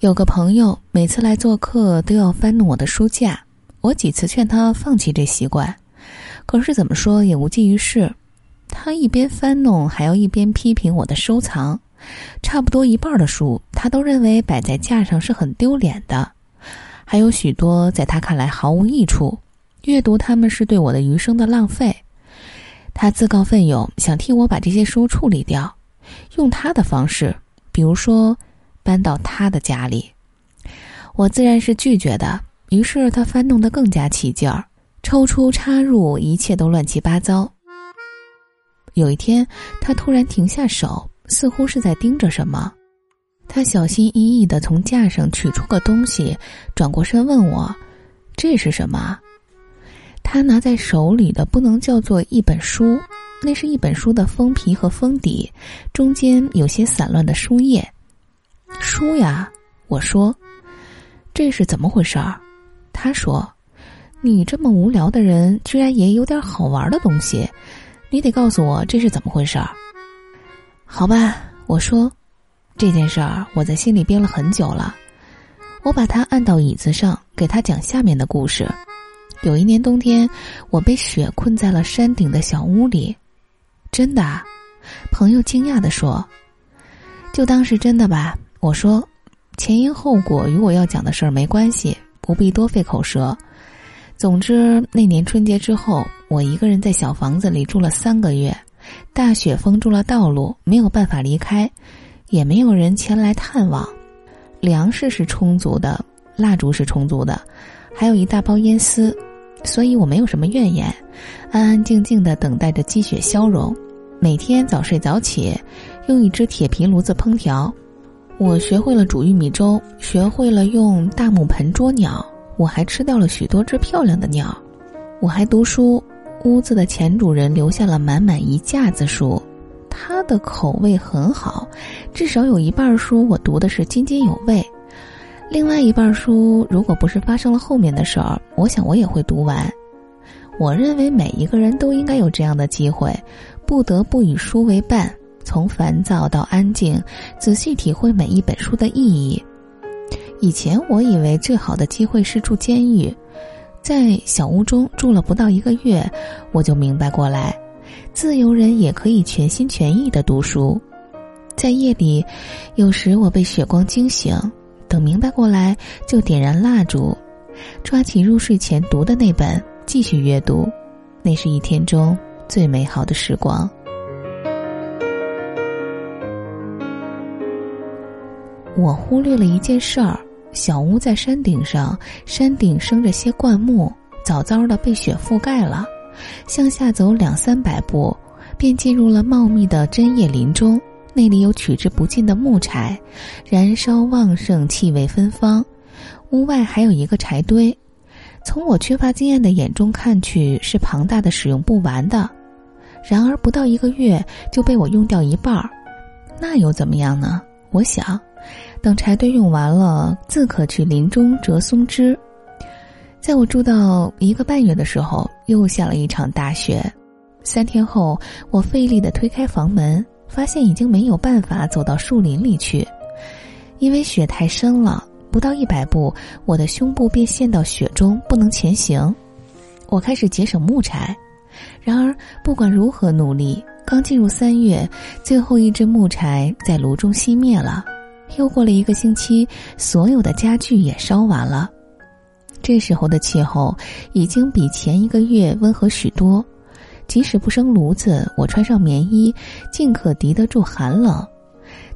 有个朋友每次来做客都要翻弄我的书架，我几次劝他放弃这习惯，可是怎么说也无济于事。他一边翻弄，还要一边批评我的收藏。差不多一半的书，他都认为摆在架上是很丢脸的，还有许多在他看来毫无益处，阅读他们是对我的余生的浪费。他自告奋勇想替我把这些书处理掉，用他的方式，比如说。搬到他的家里，我自然是拒绝的。于是他翻弄得更加起劲儿，抽出插入，一切都乱七八糟。有一天，他突然停下手，似乎是在盯着什么。他小心翼翼的从架上取出个东西，转过身问我：“这是什么？”他拿在手里的不能叫做一本书，那是一本书的封皮和封底，中间有些散乱的书页。书呀，我说，这是怎么回事儿？他说：“你这么无聊的人，居然也有点好玩的东西，你得告诉我这是怎么回事儿。”好吧，我说，这件事儿我在心里憋了很久了。我把他按到椅子上，给他讲下面的故事。有一年冬天，我被雪困在了山顶的小屋里。真的？朋友惊讶的说：“就当是真的吧。”我说，前因后果与我要讲的事儿没关系，不必多费口舌。总之，那年春节之后，我一个人在小房子里住了三个月，大雪封住了道路，没有办法离开，也没有人前来探望。粮食是充足的，蜡烛是充足的，还有一大包烟丝，所以我没有什么怨言，安安静静的等待着积雪消融。每天早睡早起，用一只铁皮炉子烹调。我学会了煮玉米粥，学会了用大木盆捉鸟，我还吃掉了许多只漂亮的鸟。我还读书，屋子的前主人留下了满满一架子书，他的口味很好，至少有一半书我读的是津津有味。另外一半书，如果不是发生了后面的事儿，我想我也会读完。我认为每一个人都应该有这样的机会，不得不与书为伴。从烦躁到安静，仔细体会每一本书的意义。以前我以为最好的机会是住监狱，在小屋中住了不到一个月，我就明白过来，自由人也可以全心全意的读书。在夜里，有时我被雪光惊醒，等明白过来，就点燃蜡烛，抓起入睡前读的那本，继续阅读。那是一天中最美好的时光。我忽略了一件事儿：小屋在山顶上，山顶生着些灌木，早早的被雪覆盖了。向下走两三百步，便进入了茂密的针叶林中。那里有取之不尽的木柴，燃烧旺盛，气味芬芳。屋外还有一个柴堆，从我缺乏经验的眼中看去是庞大的，使用不完的。然而不到一个月就被我用掉一半儿，那又怎么样呢？我想。等柴堆用完了，自可去林中折松枝。在我住到一个半月的时候，又下了一场大雪。三天后，我费力的推开房门，发现已经没有办法走到树林里去，因为雪太深了。不到一百步，我的胸部便陷到雪中，不能前行。我开始节省木柴，然而不管如何努力，刚进入三月，最后一支木柴在炉中熄灭了。又过了一个星期，所有的家具也烧完了。这时候的气候已经比前一个月温和许多，即使不生炉子，我穿上棉衣，尽可敌得住寒冷。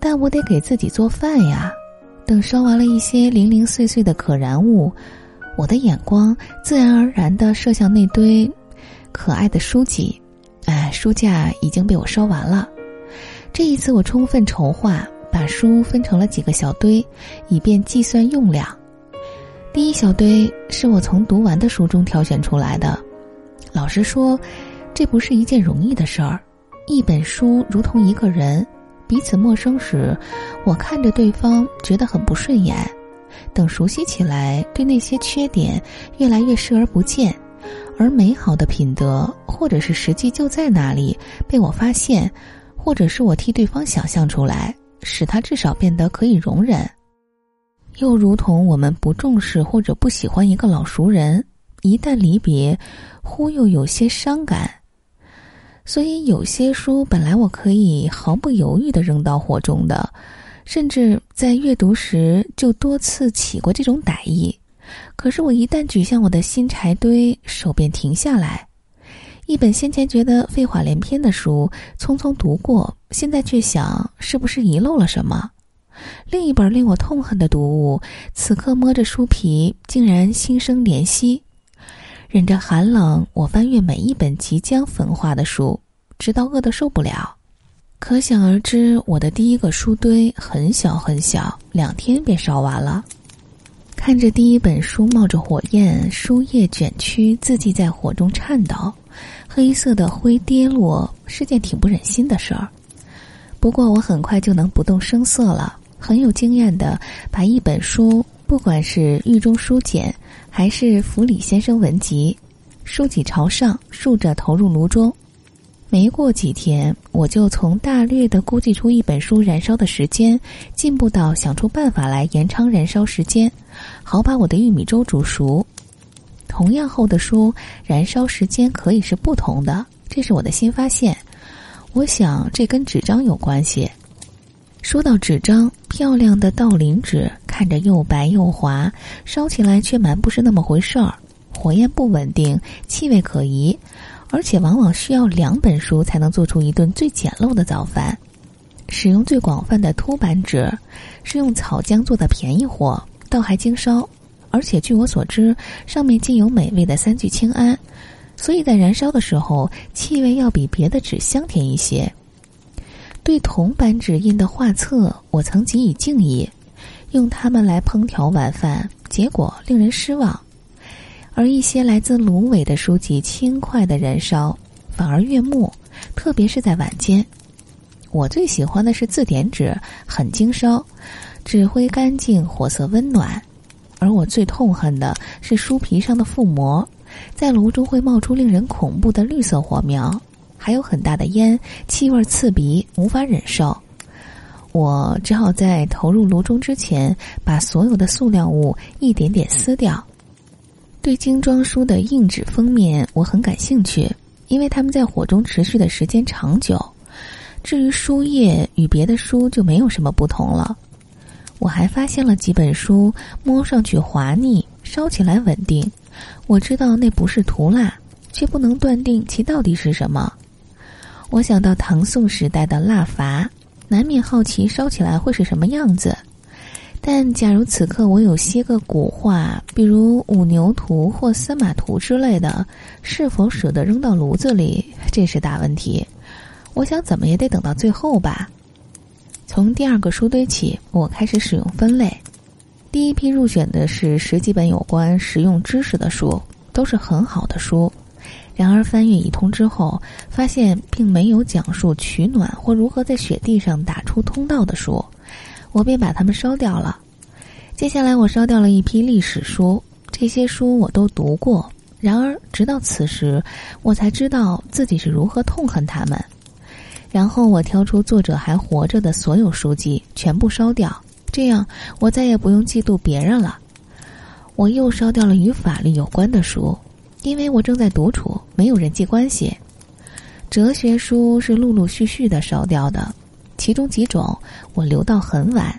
但我得给自己做饭呀。等烧完了一些零零碎碎的可燃物，我的眼光自然而然地射向那堆可爱的书籍。哎，书架已经被我烧完了。这一次，我充分筹划。把书分成了几个小堆，以便计算用量。第一小堆是我从读完的书中挑选出来的。老实说，这不是一件容易的事儿。一本书如同一个人，彼此陌生时，我看着对方觉得很不顺眼；等熟悉起来，对那些缺点越来越视而不见，而美好的品德或者是实际就在那里被我发现，或者是我替对方想象出来。使他至少变得可以容忍。又如同我们不重视或者不喜欢一个老熟人，一旦离别，忽又有些伤感。所以有些书本来我可以毫不犹豫的扔到火中的，甚至在阅读时就多次起过这种歹意。可是我一旦举向我的新柴堆，手便停下来。一本先前觉得废话连篇的书，匆匆读过，现在却想是不是遗漏了什么。另一本令我痛恨的读物，此刻摸着书皮，竟然心生怜惜。忍着寒冷，我翻阅每一本即将焚化的书，直到饿得受不了。可想而知，我的第一个书堆很小很小，两天便烧完了。看着第一本书冒着火焰，书页卷曲，字迹在火中颤抖，黑色的灰跌落，是件挺不忍心的事儿。不过我很快就能不动声色了。很有经验的把一本书，不管是狱中书简，还是弗里先生文集，书脊朝上竖着投入炉中。没过几天，我就从大略的估计出一本书燃烧的时间，进步到想出办法来延长燃烧时间，好把我的玉米粥煮熟。同样厚的书，燃烧时间可以是不同的，这是我的新发现。我想这跟纸张有关系。说到纸张，漂亮的道林纸看着又白又滑，烧起来却蛮不是那么回事儿，火焰不稳定，气味可疑，而且往往需要两本书才能做出一顿最简陋的早饭。使用最广泛的凸版纸，是用草浆做的便宜货，倒还经烧，而且据我所知，上面浸有美味的三聚氰胺，所以在燃烧的时候，气味要比别的纸香甜一些。对铜版纸印的画册，我曾给予敬意，用它们来烹调晚饭，结果令人失望。而一些来自芦苇的书籍，轻快的燃烧，反而悦目，特别是在晚间。我最喜欢的是字典纸，很经烧，纸灰干净，火色温暖。而我最痛恨的是书皮上的覆膜，在炉中会冒出令人恐怖的绿色火苗。还有很大的烟，气味刺鼻，无法忍受。我只好在投入炉中之前，把所有的塑料物一点点撕掉。对精装书的硬纸封面，我很感兴趣，因为它们在火中持续的时间长久。至于书页，与别的书就没有什么不同了。我还发现了几本书，摸上去滑腻，烧起来稳定。我知道那不是涂蜡，却不能断定其到底是什么。我想到唐宋时代的蜡筏，难免好奇烧起来会是什么样子。但假如此刻我有些个古画，比如五牛图或司马图之类的，是否舍得扔到炉子里，这是大问题。我想怎么也得等到最后吧。从第二个书堆起，我开始使用分类。第一批入选的是十几本有关实用知识的书，都是很好的书。然而翻阅一通之后，发现并没有讲述取暖或如何在雪地上打出通道的书，我便把它们烧掉了。接下来我烧掉了一批历史书，这些书我都读过。然而直到此时，我才知道自己是如何痛恨他们。然后我挑出作者还活着的所有书籍，全部烧掉，这样我再也不用嫉妒别人了。我又烧掉了与法律有关的书。因为我正在独处，没有人际关系。哲学书是陆陆续续的烧掉的，其中几种我留到很晚，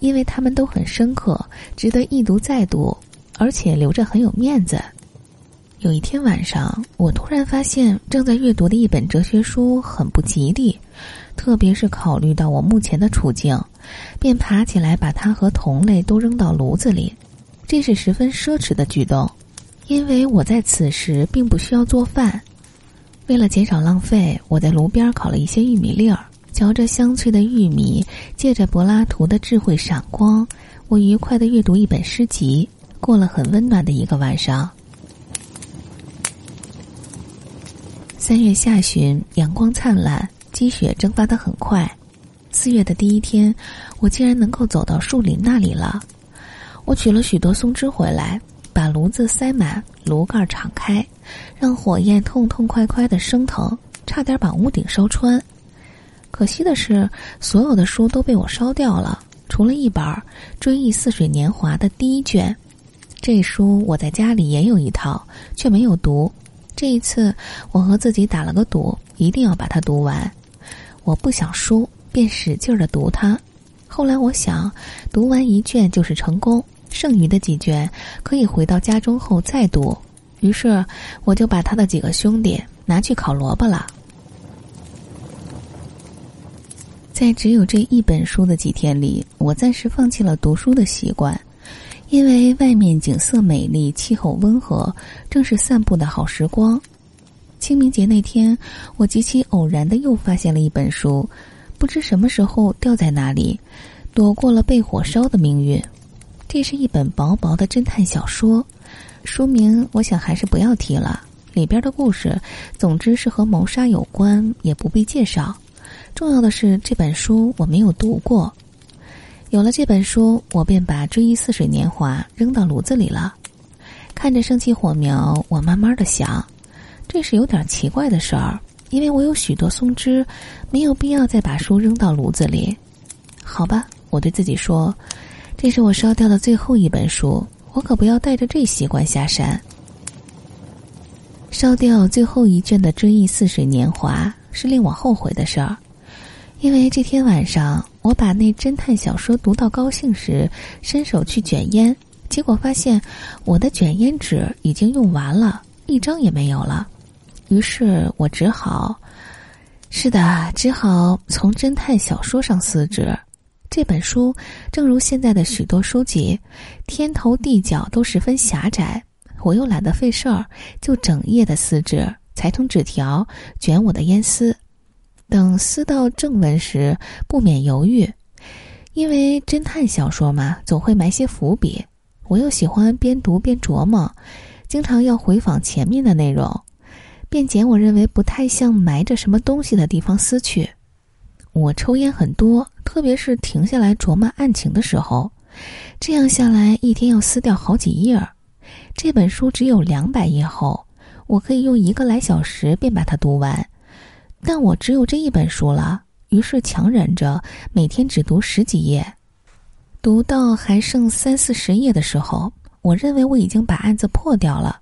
因为他们都很深刻，值得一读再读，而且留着很有面子。有一天晚上，我突然发现正在阅读的一本哲学书很不吉利，特别是考虑到我目前的处境，便爬起来把它和同类都扔到炉子里，这是十分奢侈的举动。因为我在此时并不需要做饭，为了减少浪费，我在炉边烤了一些玉米粒儿，嚼着香脆的玉米，借着柏拉图的智慧闪光，我愉快的阅读一本诗集，过了很温暖的一个晚上。三月下旬，阳光灿烂，积雪蒸发的很快。四月的第一天，我竟然能够走到树林那里了。我取了许多松枝回来。把炉子塞满，炉盖敞开，让火焰痛痛快快的升腾，差点把屋顶烧穿。可惜的是，所有的书都被我烧掉了，除了一本《追忆似水年华》的第一卷。这书我在家里也有一套，却没有读。这一次，我和自己打了个赌，一定要把它读完。我不想输，便使劲儿的读它。后来我想，读完一卷就是成功，剩余的几卷可以回到家中后再读。于是，我就把他的几个兄弟拿去烤萝卜了。在只有这一本书的几天里，我暂时放弃了读书的习惯，因为外面景色美丽，气候温和，正是散步的好时光。清明节那天，我极其偶然的又发现了一本书，不知什么时候掉在哪里，躲过了被火烧的命运。这是一本薄薄的侦探小说。书名我想还是不要提了，里边的故事，总之是和谋杀有关，也不必介绍。重要的是这本书我没有读过。有了这本书，我便把《追忆似水年华》扔到炉子里了。看着升起火苗，我慢慢的想，这是有点奇怪的事儿，因为我有许多松枝，没有必要再把书扔到炉子里。好吧，我对自己说，这是我烧掉的最后一本书。我可不要带着这习惯下山。烧掉最后一卷的《追忆似水年华》是令我后悔的事儿，因为这天晚上我把那侦探小说读到高兴时，伸手去卷烟，结果发现我的卷烟纸已经用完了，一张也没有了。于是我只好，是的，只好从侦探小说上撕纸。这本书，正如现在的许多书籍，天头地角都十分狭窄。我又懒得费事儿，就整页的撕纸，裁成纸条，卷我的烟丝。等撕到正文时，不免犹豫，因为侦探小说嘛，总会埋些伏笔。我又喜欢边读边琢磨，经常要回访前面的内容，便捡我认为不太像埋着什么东西的地方撕去。我抽烟很多，特别是停下来琢磨案情的时候，这样下来一天要撕掉好几页儿。这本书只有两百页厚，我可以用一个来小时便把它读完。但我只有这一本书了，于是强忍着每天只读十几页。读到还剩三四十页的时候，我认为我已经把案子破掉了。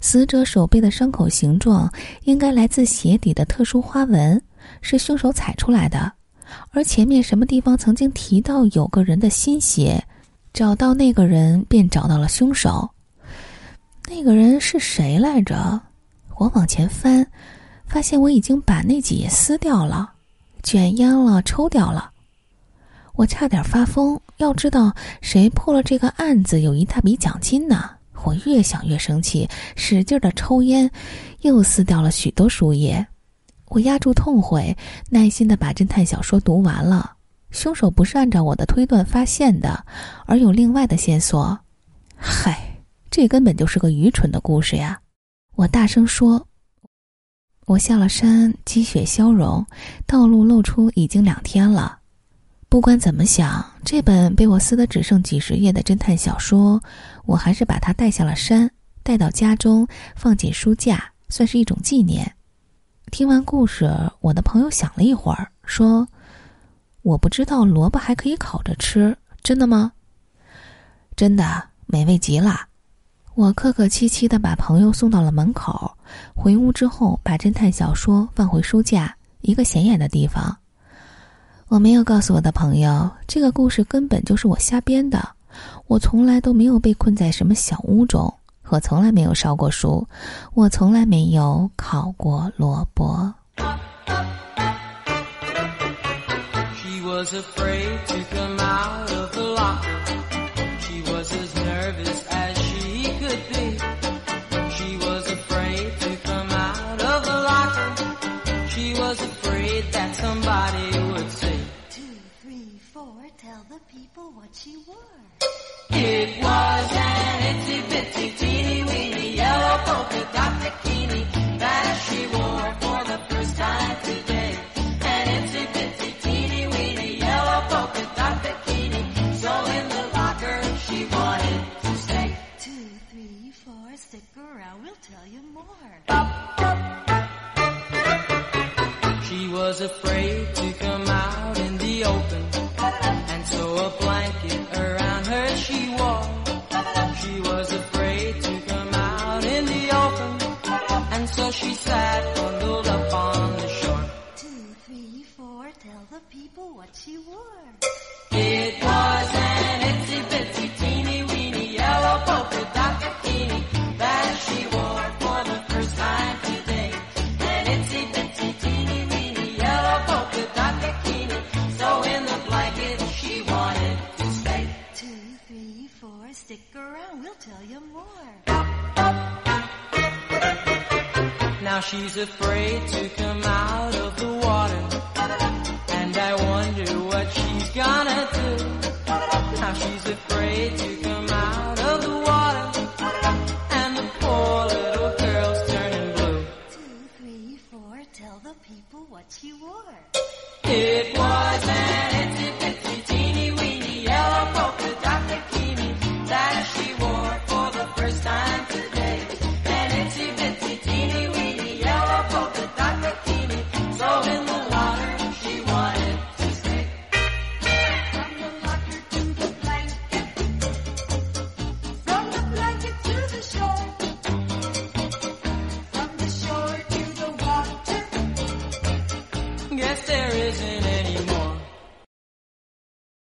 死者手背的伤口形状应该来自鞋底的特殊花纹。是凶手踩出来的，而前面什么地方曾经提到有个人的新鞋，找到那个人便找到了凶手。那个人是谁来着？我往前翻，发现我已经把那几页撕掉了，卷烟了，抽掉了。我差点发疯。要知道，谁破了这个案子，有一大笔奖金呢？我越想越生气，使劲的抽烟，又撕掉了许多书页。我压住痛悔，耐心的把侦探小说读完了。凶手不是按照我的推断发现的，而有另外的线索。嗨，这根本就是个愚蠢的故事呀！我大声说。我下了山，积雪消融，道路露出已经两天了。不管怎么想，这本被我撕得只剩几十页的侦探小说，我还是把它带下了山，带到家中，放进书架，算是一种纪念。听完故事，我的朋友想了一会儿，说：“我不知道萝卜还可以烤着吃，真的吗？”“真的，美味极了。”我客客气气的把朋友送到了门口。回屋之后，把侦探小说放回书架，一个显眼的地方。我没有告诉我的朋友，这个故事根本就是我瞎编的。我从来都没有被困在什么小屋中。我从来没有烧过书，我从来没有烤过萝卜。he was afraid to come out tell the people what she wore. It was an itsy bitsy teeny weeny yellow polka dot bikini that she wore for the first time today. An itsy bitsy teeny weeny yellow polka dot bikini, so in the locker she wanted to stay. Two, three, four, stick around, we'll tell you more. She was afraid stick around, we'll tell you more. Now she's afraid to come out of the water. And I wonder what she's gonna do. Now she's afraid to come out of the water. And the poor little girl's turning blue. Two, three, four, tell the people what she wore. It was an itsy bitsy